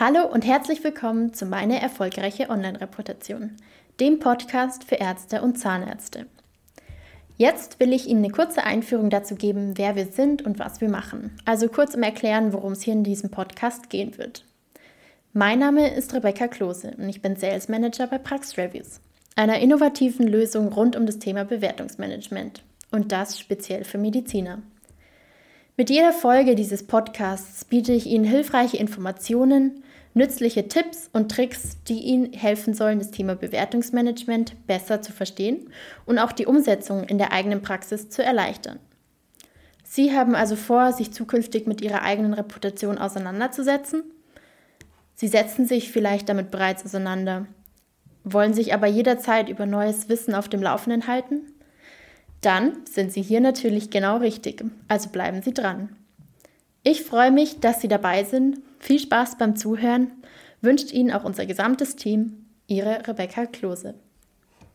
Hallo und herzlich willkommen zu Meine erfolgreiche Online-Reputation, dem Podcast für Ärzte und Zahnärzte. Jetzt will ich Ihnen eine kurze Einführung dazu geben, wer wir sind und was wir machen. Also kurz um erklären, worum es hier in diesem Podcast gehen wird. Mein Name ist Rebecca Klose und ich bin Sales Manager bei Prax Reviews, einer innovativen Lösung rund um das Thema Bewertungsmanagement und das speziell für Mediziner. Mit jeder Folge dieses Podcasts biete ich Ihnen hilfreiche Informationen, nützliche Tipps und Tricks, die Ihnen helfen sollen, das Thema Bewertungsmanagement besser zu verstehen und auch die Umsetzung in der eigenen Praxis zu erleichtern. Sie haben also vor, sich zukünftig mit Ihrer eigenen Reputation auseinanderzusetzen? Sie setzen sich vielleicht damit bereits auseinander, wollen sich aber jederzeit über neues Wissen auf dem Laufenden halten? Dann sind Sie hier natürlich genau richtig, also bleiben Sie dran. Ich freue mich, dass Sie dabei sind. Viel Spaß beim Zuhören wünscht Ihnen auch unser gesamtes Team. Ihre Rebecca Klose.